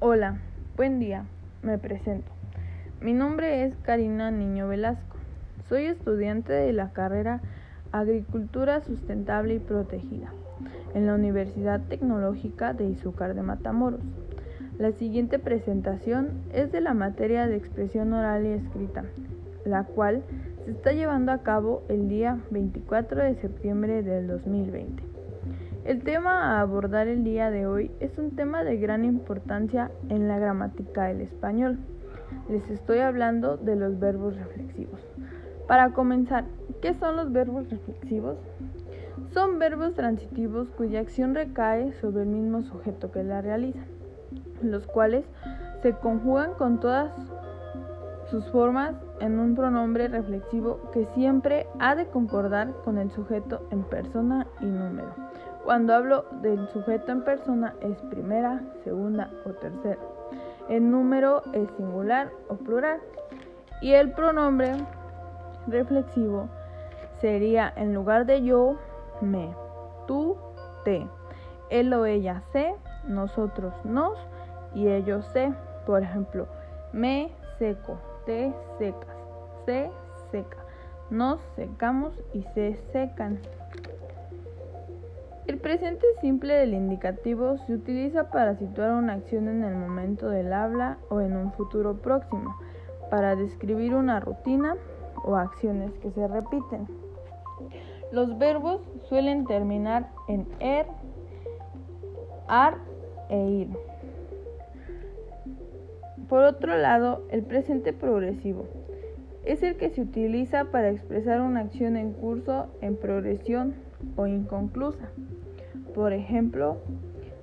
Hola, buen día, me presento. Mi nombre es Karina Niño Velasco. Soy estudiante de la carrera Agricultura Sustentable y Protegida en la Universidad Tecnológica de Izúcar de Matamoros. La siguiente presentación es de la materia de expresión oral y escrita, la cual se está llevando a cabo el día 24 de septiembre del 2020. El tema a abordar el día de hoy es un tema de gran importancia en la gramática del español. Les estoy hablando de los verbos reflexivos. Para comenzar, ¿qué son los verbos reflexivos? Son verbos transitivos cuya acción recae sobre el mismo sujeto que la realiza, los cuales se conjugan con todas sus formas en un pronombre reflexivo que siempre ha de concordar con el sujeto en persona y número. Cuando hablo del sujeto en persona es primera, segunda o tercera. El número es singular o plural. Y el pronombre reflexivo sería en lugar de yo, me, tú, te, él o ella se, nosotros nos y ellos se. Por ejemplo, me seco, te secas, se seca, nos secamos y se secan. El presente simple del indicativo se utiliza para situar una acción en el momento del habla o en un futuro próximo, para describir una rutina o acciones que se repiten. Los verbos suelen terminar en er, ar e ir. Por otro lado, el presente progresivo es el que se utiliza para expresar una acción en curso, en progresión o inconclusa. Por ejemplo,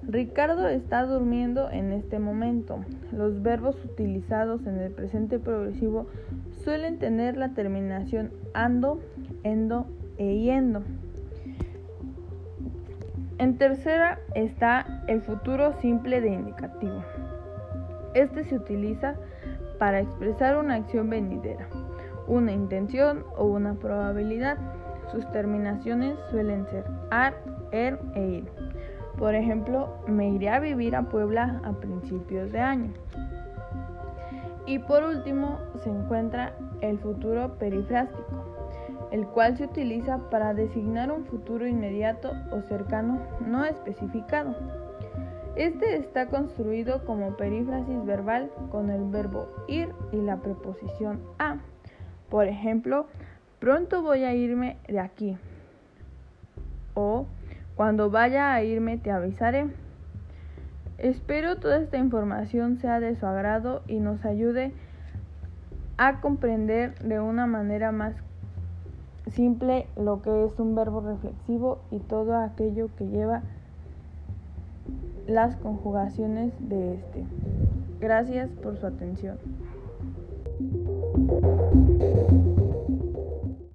Ricardo está durmiendo en este momento. Los verbos utilizados en el presente progresivo suelen tener la terminación ando, endo e yendo. En tercera está el futuro simple de indicativo. Este se utiliza para expresar una acción venidera, una intención o una probabilidad. Sus terminaciones suelen ser ar, er e ir. Por ejemplo, me iré a vivir a Puebla a principios de año. Y por último se encuentra el futuro perifrástico, el cual se utiliza para designar un futuro inmediato o cercano no especificado. Este está construido como perífrasis verbal con el verbo ir y la preposición a. Por ejemplo, pronto voy a irme de aquí. O cuando vaya a irme te avisaré. Espero toda esta información sea de su agrado y nos ayude a comprender de una manera más simple lo que es un verbo reflexivo y todo aquello que lleva las conjugaciones de este. Gracias por su atención. Thank you.